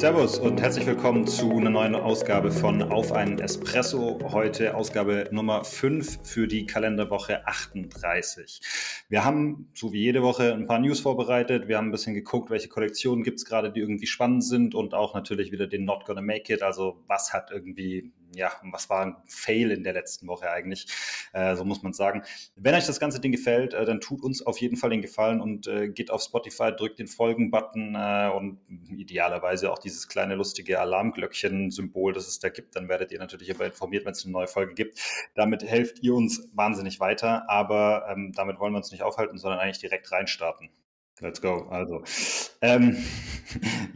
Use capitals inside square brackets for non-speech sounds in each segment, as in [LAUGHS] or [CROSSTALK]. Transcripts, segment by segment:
Servus und herzlich willkommen zu einer neuen Ausgabe von Auf einen Espresso. Heute Ausgabe Nummer 5 für die Kalenderwoche 38. Wir haben, so wie jede Woche, ein paar News vorbereitet. Wir haben ein bisschen geguckt, welche Kollektionen gibt es gerade, die irgendwie spannend sind und auch natürlich wieder den Not Gonna Make It. Also was hat irgendwie ja, was war ein Fail in der letzten Woche eigentlich, äh, so muss man sagen. Wenn euch das ganze Ding gefällt, äh, dann tut uns auf jeden Fall den Gefallen und äh, geht auf Spotify, drückt den Folgen-Button äh, und idealerweise auch dieses kleine lustige Alarmglöckchen-Symbol, das es da gibt. Dann werdet ihr natürlich immer informiert, wenn es eine neue Folge gibt. Damit helft ihr uns wahnsinnig weiter, aber ähm, damit wollen wir uns nicht aufhalten, sondern eigentlich direkt reinstarten. Let's go. Also, ähm, [LAUGHS]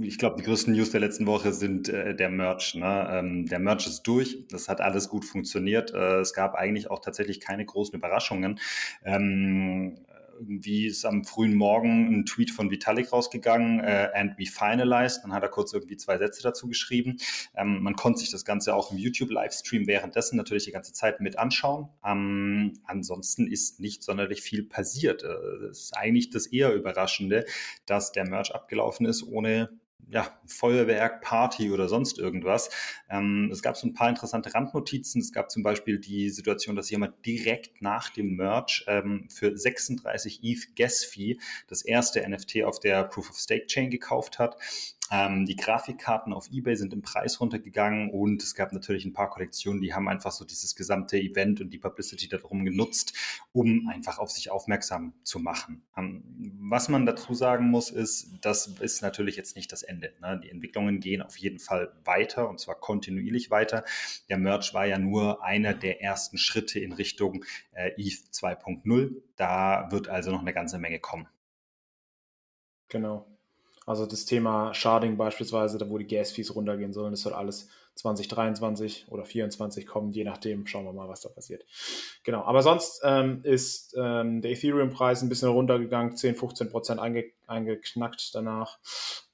ich glaube, die größten News der letzten Woche sind äh, der Merch. Ne? Ähm, der Merch ist durch. Das hat alles gut funktioniert. Äh, es gab eigentlich auch tatsächlich keine großen Überraschungen. Ähm, irgendwie ist am frühen Morgen ein Tweet von Vitalik rausgegangen, äh, and we finalized. Dann hat er kurz irgendwie zwei Sätze dazu geschrieben. Ähm, man konnte sich das Ganze auch im YouTube-Livestream währenddessen natürlich die ganze Zeit mit anschauen. Ähm, ansonsten ist nicht sonderlich viel passiert. Äh, ist eigentlich das eher Überraschende, dass der Merch abgelaufen ist, ohne ja, Feuerwerk, Party oder sonst irgendwas. Ähm, es gab so ein paar interessante Randnotizen. Es gab zum Beispiel die Situation, dass jemand direkt nach dem Merch ähm, für 36 ETH Gas Fee das erste NFT auf der Proof of Stake Chain gekauft hat. Ähm, die Grafikkarten auf eBay sind im Preis runtergegangen und es gab natürlich ein paar Kollektionen, die haben einfach so dieses gesamte Event und die Publicity darum genutzt, um einfach auf sich aufmerksam zu machen. Ähm, was man dazu sagen muss, ist, das ist natürlich jetzt nicht das Ende. Ne? Die Entwicklungen gehen auf jeden Fall weiter und zwar kontinuierlich weiter. Der Merch war ja nur einer der ersten Schritte in Richtung äh, ETH 2.0. Da wird also noch eine ganze Menge kommen. Genau. Also das Thema Sharding beispielsweise, da wo die Gas-Fees runtergehen sollen, das soll alles 2023 oder 2024 kommen, je nachdem. Schauen wir mal, was da passiert. Genau, aber sonst ähm, ist ähm, der Ethereum-Preis ein bisschen runtergegangen, 10, 15 Prozent einge eingeknackt danach.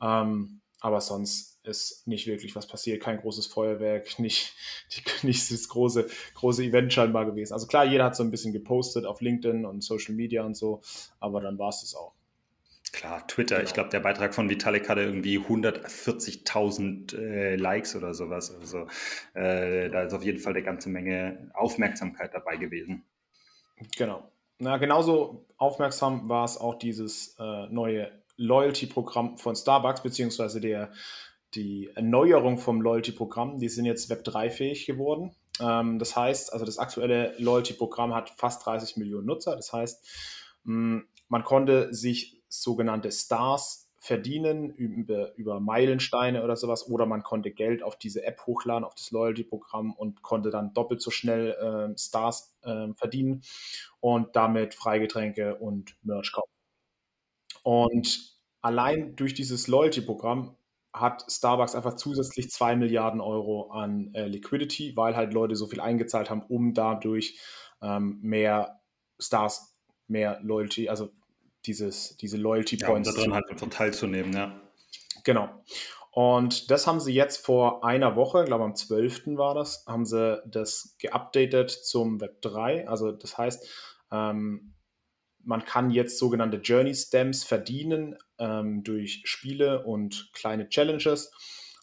Ähm, aber sonst ist nicht wirklich was passiert, kein großes Feuerwerk, [LAUGHS] nicht, die, nicht das große, große Event scheinbar gewesen. Also klar, jeder hat so ein bisschen gepostet auf LinkedIn und Social Media und so, aber dann war es das auch. Klar, Twitter. Genau. Ich glaube, der Beitrag von Vitalik hatte irgendwie 140.000 äh, Likes oder sowas. Also äh, da ist auf jeden Fall eine ganze Menge Aufmerksamkeit dabei gewesen. Genau. Na, genauso aufmerksam war es auch dieses äh, neue Loyalty-Programm von Starbucks, beziehungsweise der, die Erneuerung vom Loyalty-Programm. Die sind jetzt Web 3-fähig geworden. Ähm, das heißt, also das aktuelle Loyalty-Programm hat fast 30 Millionen Nutzer. Das heißt, mh, man konnte sich sogenannte Stars verdienen über, über Meilensteine oder sowas oder man konnte Geld auf diese App hochladen, auf das Loyalty-Programm und konnte dann doppelt so schnell äh, Stars äh, verdienen und damit Freigetränke und Merch kaufen. Und allein durch dieses Loyalty-Programm hat Starbucks einfach zusätzlich 2 Milliarden Euro an äh, Liquidity, weil halt Leute so viel eingezahlt haben, um dadurch ähm, mehr Stars, mehr Loyalty, also dieses, diese Loyalty Points. Ja, um daran halt einfach teilzunehmen, ja. Genau. Und das haben sie jetzt vor einer Woche, ich glaube am 12. war das, haben sie das geupdatet zum Web 3. Also das heißt, ähm, man kann jetzt sogenannte Journey Stamps verdienen ähm, durch Spiele und kleine Challenges.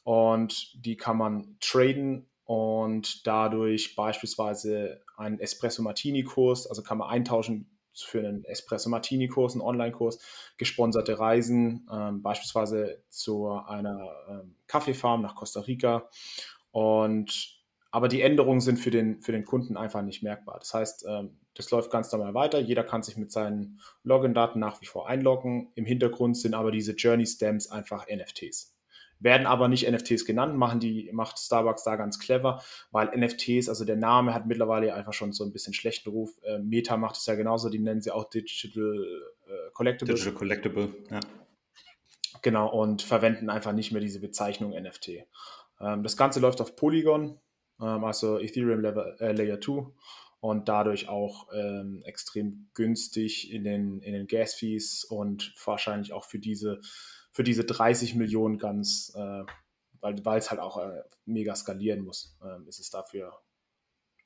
Und die kann man traden und dadurch beispielsweise einen Espresso Martini Kurs, also kann man eintauschen für einen Espresso Martini-Kurs, einen Online-Kurs, gesponserte Reisen, ähm, beispielsweise zu einer ähm, Kaffeefarm nach Costa Rica. Und aber die Änderungen sind für den, für den Kunden einfach nicht merkbar. Das heißt, ähm, das läuft ganz normal weiter. Jeder kann sich mit seinen Login-Daten nach wie vor einloggen. Im Hintergrund sind aber diese Journey Stamps einfach NFTs werden aber nicht NFTs genannt, machen die, macht Starbucks da ganz clever, weil NFTs, also der Name hat mittlerweile einfach schon so ein bisschen schlechten Ruf. Äh, Meta macht es ja genauso, die nennen sie auch Digital äh, Collectible. Digital Collectible, ja. Genau, und verwenden einfach nicht mehr diese Bezeichnung NFT. Ähm, das Ganze läuft auf Polygon, ähm, also Ethereum Level, äh, Layer 2 und dadurch auch ähm, extrem günstig in den, in den Gas-Fees und wahrscheinlich auch für diese für diese 30 Millionen ganz, äh, weil, es halt auch äh, mega skalieren muss, äh, ist es dafür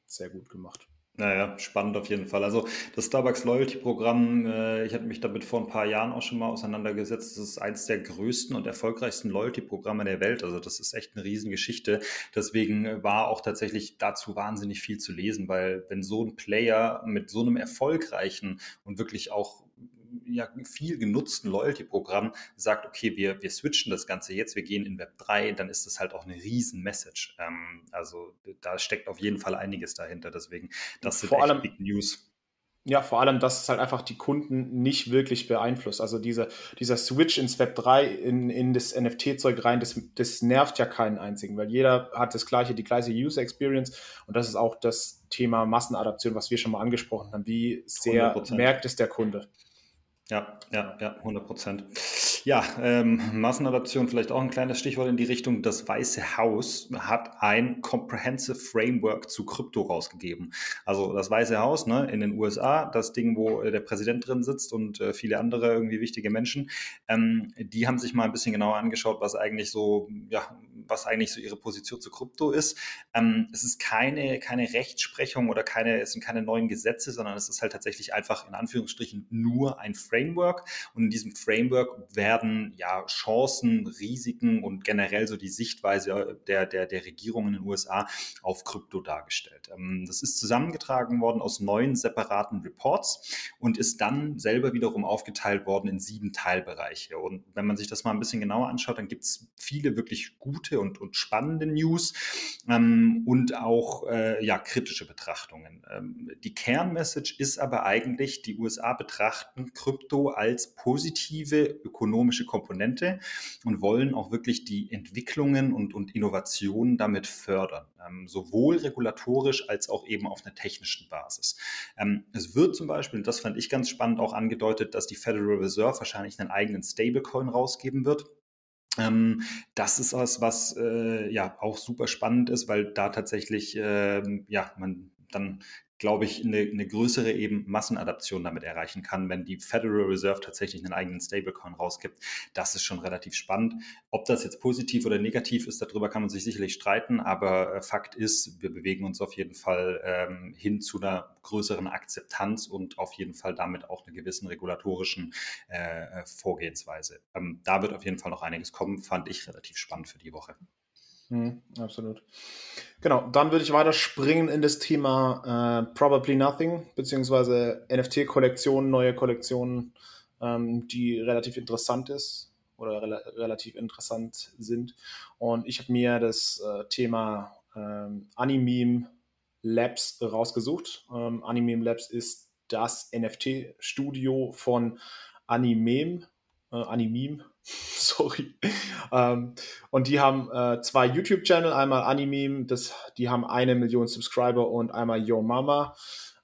sehr gut gemacht. Naja, spannend auf jeden Fall. Also das Starbucks Loyalty-Programm, äh, ich hatte mich damit vor ein paar Jahren auch schon mal auseinandergesetzt. Das ist eines der größten und erfolgreichsten Loyalty-Programme der Welt. Also das ist echt eine Riesengeschichte. Deswegen war auch tatsächlich dazu wahnsinnig viel zu lesen, weil wenn so ein Player mit so einem erfolgreichen und wirklich auch ja, viel genutzten Loyalty-Programm sagt, okay, wir, wir switchen das Ganze jetzt, wir gehen in Web 3, dann ist das halt auch eine riesen Message. Ähm, also da steckt auf jeden Fall einiges dahinter. Deswegen, das sind Vor allem, Big News. Ja, vor allem, dass es halt einfach die Kunden nicht wirklich beeinflusst. Also diese, dieser Switch ins Web 3, in, in das NFT-Zeug rein, das, das nervt ja keinen einzigen, weil jeder hat das gleiche, die gleiche User Experience und das ist auch das Thema Massenadaption, was wir schon mal angesprochen haben. Wie sehr 100%. merkt es der Kunde? Ja, ja, ja, 100 Prozent. Ja, ähm, Massenadaption, vielleicht auch ein kleines Stichwort in die Richtung. Das Weiße Haus hat ein Comprehensive Framework zu Krypto rausgegeben. Also das Weiße Haus ne, in den USA, das Ding, wo äh, der Präsident drin sitzt und äh, viele andere irgendwie wichtige Menschen, ähm, die haben sich mal ein bisschen genauer angeschaut, was eigentlich so, ja, was eigentlich so ihre Position zu Krypto ist. Ähm, es ist keine, keine Rechtsprechung oder keine, es sind keine neuen Gesetze, sondern es ist halt tatsächlich einfach in Anführungsstrichen nur ein Framework. Framework und in diesem Framework werden ja Chancen, Risiken und generell so die Sichtweise der, der, der Regierung in den USA auf Krypto dargestellt. Ähm, das ist zusammengetragen worden aus neun separaten Reports und ist dann selber wiederum aufgeteilt worden in sieben Teilbereiche. Und wenn man sich das mal ein bisschen genauer anschaut, dann gibt es viele wirklich gute und, und spannende News ähm, und auch äh, ja, kritische Betrachtungen. Ähm, die Kernmessage ist aber eigentlich, die USA betrachten Krypto Krypto als positive ökonomische Komponente und wollen auch wirklich die Entwicklungen und, und Innovationen damit fördern, ähm, sowohl regulatorisch als auch eben auf einer technischen Basis. Ähm, es wird zum Beispiel, und das fand ich ganz spannend, auch angedeutet, dass die Federal Reserve wahrscheinlich einen eigenen Stablecoin rausgeben wird. Ähm, das ist was, was äh, ja auch super spannend ist, weil da tatsächlich äh, ja man dann glaube ich, eine, eine, größere eben Massenadaption damit erreichen kann, wenn die Federal Reserve tatsächlich einen eigenen Stablecoin rausgibt. Das ist schon relativ spannend. Ob das jetzt positiv oder negativ ist, darüber kann man sich sicherlich streiten, aber äh, Fakt ist, wir bewegen uns auf jeden Fall ähm, hin zu einer größeren Akzeptanz und auf jeden Fall damit auch einer gewissen regulatorischen äh, äh Vorgehensweise. Ähm, da wird auf jeden Fall noch einiges kommen, fand ich relativ spannend für die Woche. Mhm, absolut. Genau, dann würde ich weiter springen in das Thema äh, Probably Nothing, beziehungsweise NFT-Kollektionen, neue Kollektionen, ähm, die relativ interessant ist oder re relativ interessant sind. Und ich habe mir das äh, Thema ähm, Animeme Labs rausgesucht. Ähm, Animeme Labs ist das NFT-Studio von Animeme, äh, Animeme, [LAUGHS] sorry. Ähm, und die haben äh, zwei YouTube-Channel, einmal Animeme, das, die haben eine Million Subscriber und einmal Yo Mama,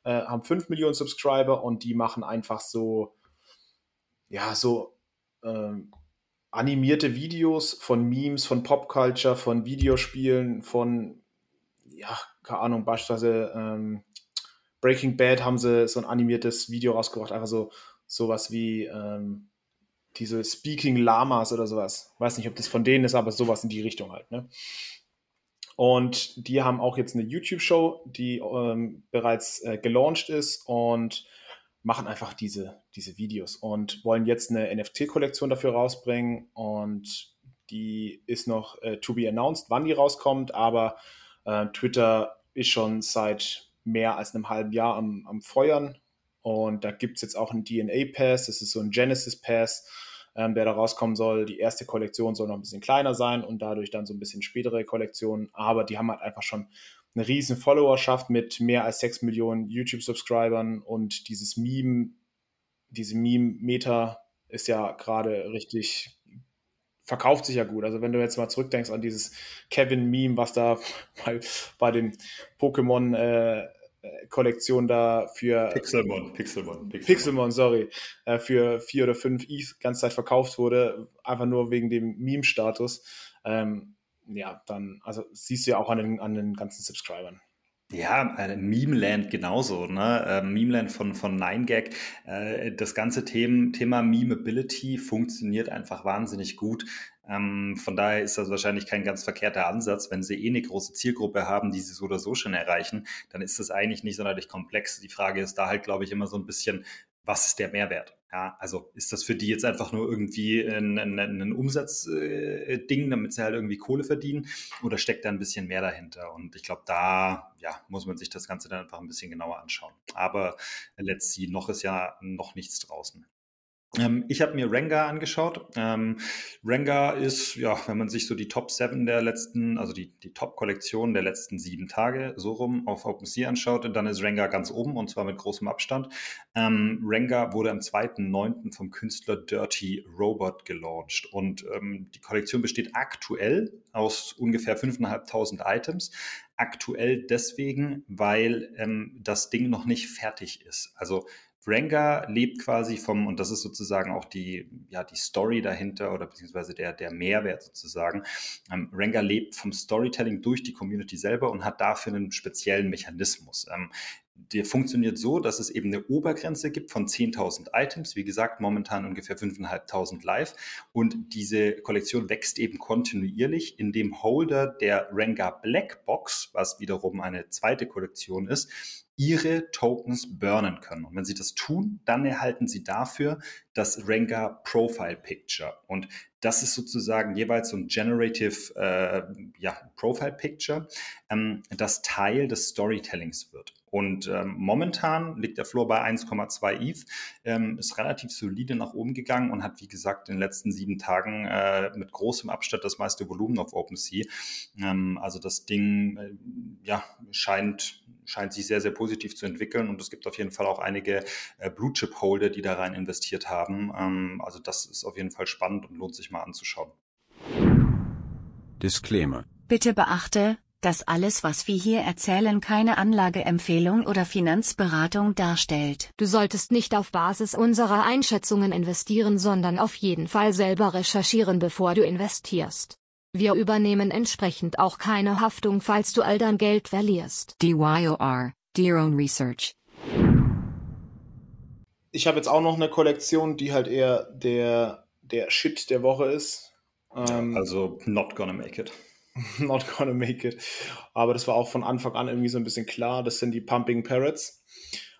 äh, haben fünf Millionen Subscriber und die machen einfach so, ja, so ähm, animierte Videos von Memes, von Popculture, von Videospielen, von, ja, keine Ahnung, beispielsweise ähm, Breaking Bad haben sie so ein animiertes Video rausgebracht, einfach so sowas wie, ähm, diese Speaking Lamas oder sowas. Weiß nicht, ob das von denen ist, aber sowas in die Richtung halt. Ne? Und die haben auch jetzt eine YouTube-Show, die ähm, bereits äh, gelauncht ist und machen einfach diese, diese Videos und wollen jetzt eine NFT-Kollektion dafür rausbringen. Und die ist noch äh, to be announced, wann die rauskommt, aber äh, Twitter ist schon seit mehr als einem halben Jahr am, am Feuern. Und da gibt es jetzt auch einen DNA-Pass, das ist so ein Genesis-Pass ähm, der da rauskommen soll. Die erste Kollektion soll noch ein bisschen kleiner sein und dadurch dann so ein bisschen spätere Kollektionen. Aber die haben halt einfach schon eine riesen Followerschaft mit mehr als 6 Millionen YouTube-Subscribern und dieses Meme, diese Meme-Meter ist ja gerade richtig verkauft sich ja gut. Also wenn du jetzt mal zurückdenkst an dieses Kevin-Meme, was da [LAUGHS] bei, bei den Pokémon äh, Kollektion da für Pixelmon, Pixelmon, Pixelmon, Pixelmon sorry, äh, für vier oder fünf ETH ganze Zeit verkauft wurde, einfach nur wegen dem Meme-Status. Ähm, ja, dann, also siehst du ja auch an den, an den ganzen Subscribern. Ja, äh, Memeland genauso, ne? Äh, Memeland von, von 9gag. Äh, das ganze Thema, Thema Memeability funktioniert einfach wahnsinnig gut. Ähm, von daher ist das wahrscheinlich kein ganz verkehrter Ansatz. Wenn sie eh eine große Zielgruppe haben, die sie so oder so schon erreichen, dann ist das eigentlich nicht sonderlich komplex. Die Frage ist da halt, glaube ich, immer so ein bisschen, was ist der Mehrwert? Ja, also ist das für die jetzt einfach nur irgendwie ein, ein, ein Umsatzding, äh, damit sie halt irgendwie Kohle verdienen oder steckt da ein bisschen mehr dahinter? Und ich glaube, da ja, muss man sich das Ganze dann einfach ein bisschen genauer anschauen. Aber let's see, noch ist ja noch nichts draußen. Ähm, ich habe mir Rengar angeschaut. Ähm, Rengar ist, ja, wenn man sich so die Top 7 der letzten, also die, die Top-Kollektion der letzten sieben Tage so rum auf OpenSea anschaut, dann ist Rengar ganz oben und zwar mit großem Abstand. Ähm, Rengar wurde am 2.9. vom Künstler Dirty Robot gelauncht und ähm, die Kollektion besteht aktuell aus ungefähr 5.500 Items. Aktuell deswegen, weil ähm, das Ding noch nicht fertig ist. Also Rengar lebt quasi vom, und das ist sozusagen auch die, ja, die Story dahinter oder beziehungsweise der, der Mehrwert sozusagen. Ähm, Rengar lebt vom Storytelling durch die Community selber und hat dafür einen speziellen Mechanismus. Ähm, der funktioniert so, dass es eben eine Obergrenze gibt von 10.000 Items. Wie gesagt, momentan ungefähr 5.500 live. Und diese Kollektion wächst eben kontinuierlich, in dem Holder der Rengar Black Box, was wiederum eine zweite Kollektion ist, ihre Tokens burnen können. Und wenn sie das tun, dann erhalten sie dafür das Rengar Profile Picture. Und das ist sozusagen jeweils so ein Generative äh, ja, Profile Picture, ähm, das Teil des Storytellings wird. Und ähm, momentan liegt der Floor bei 1,2 ETH, ähm, ist relativ solide nach oben gegangen und hat, wie gesagt, in den letzten sieben Tagen äh, mit großem Abstand das meiste Volumen auf OpenSea. Ähm, also das Ding äh, ja, scheint, scheint sich sehr, sehr positiv zu entwickeln und es gibt auf jeden Fall auch einige äh, Blue-Chip-Holder, die da rein investiert haben. Ähm, also das ist auf jeden Fall spannend und lohnt sich mal anzuschauen. Disclaimer. Bitte beachte, dass alles, was wir hier erzählen, keine Anlageempfehlung oder Finanzberatung darstellt. Du solltest nicht auf Basis unserer Einschätzungen investieren, sondern auf jeden Fall selber recherchieren, bevor du investierst. Wir übernehmen entsprechend auch keine Haftung, falls du all dein Geld verlierst. DYOR, Do Your Own Research. Ich habe jetzt auch noch eine Kollektion, die halt eher der, der Shit der Woche ist. Ähm, also not gonna make it. [LAUGHS] not gonna make it. Aber das war auch von Anfang an irgendwie so ein bisschen klar. Das sind die Pumping Parrots.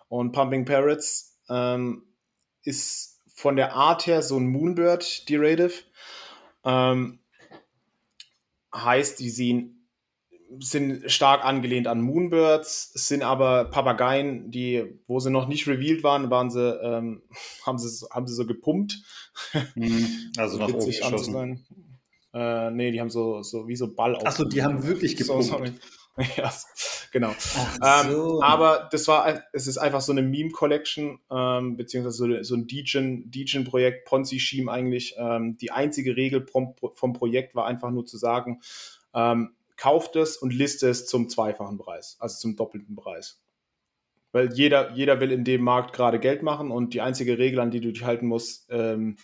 Und Pumping Parrots ähm, ist von der Art her so ein Moonbird Derative. Ähm, heißt, die sehen, sind stark angelehnt an Moonbirds, sind aber Papageien, die, wo sie noch nicht revealed waren, waren sie, ähm, [LAUGHS] haben sie, haben sie so gepumpt. Mhm. [LAUGHS] Also nach oben geschossen. Äh, nee, die haben so, so wie so Ball Achso, die haben wirklich gepumpt. [LAUGHS] So, ja, genau. Ähm, so. Ähm, aber das war, es ist einfach so eine Meme-Collection, ähm, beziehungsweise so, ein Degen-Projekt, Ponzi-Scheme eigentlich. Ähm, die einzige Regel vom, vom, Projekt war einfach nur zu sagen, ähm, kauft es und liste es zum zweifachen Preis, also zum doppelten Preis. Weil jeder, jeder will in dem Markt gerade Geld machen und die einzige Regel, an die du dich halten musst, ähm,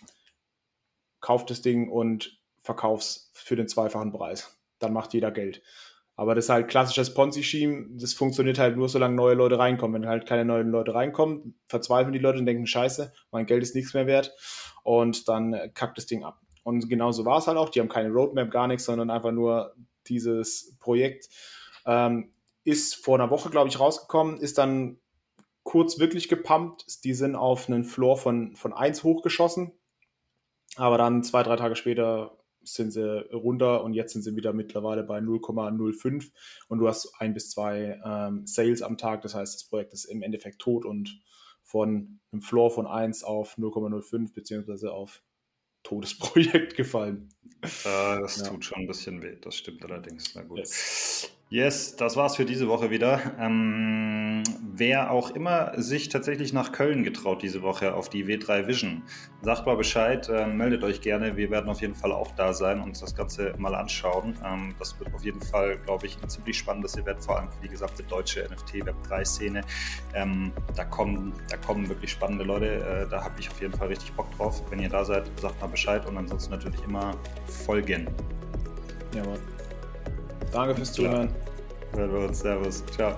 kauft das Ding und verkaufst für den zweifachen Preis. Dann macht jeder Geld. Aber das ist halt klassisches Ponzi-Scheme. Das funktioniert halt nur, solange neue Leute reinkommen. Wenn halt keine neuen Leute reinkommen, verzweifeln die Leute und denken, scheiße, mein Geld ist nichts mehr wert. Und dann kackt das Ding ab. Und genauso war es halt auch. Die haben keine Roadmap, gar nichts, sondern einfach nur dieses Projekt. Ähm, ist vor einer Woche, glaube ich, rausgekommen, ist dann kurz wirklich gepumpt. Die sind auf einen Floor von, von 1 hochgeschossen. Aber dann zwei, drei Tage später sind sie runter und jetzt sind sie wieder mittlerweile bei 0,05 und du hast ein bis zwei ähm, Sales am Tag. Das heißt, das Projekt ist im Endeffekt tot und von einem Floor von 1 auf 0,05 beziehungsweise auf totes Projekt gefallen. Äh, das ja. tut schon ein bisschen weh, das stimmt allerdings. Na gut. Yes. Yes, das war's für diese Woche wieder. Ähm, wer auch immer sich tatsächlich nach Köln getraut diese Woche auf die W3 Vision, sagt mal Bescheid, äh, meldet euch gerne. Wir werden auf jeden Fall auch da sein und uns das Ganze mal anschauen. Ähm, das wird auf jeden Fall, glaube ich, ein ziemlich spannendes Event, vor allem für die gesamte deutsche NFT-Web3-Szene. Ähm, da, kommen, da kommen wirklich spannende Leute. Äh, da habe ich auf jeden Fall richtig Bock drauf. Wenn ihr da seid, sagt mal Bescheid und ansonsten natürlich immer folgen. Jawohl. Danke fürs Zuhören. Hören wir uns. Servus. Ciao.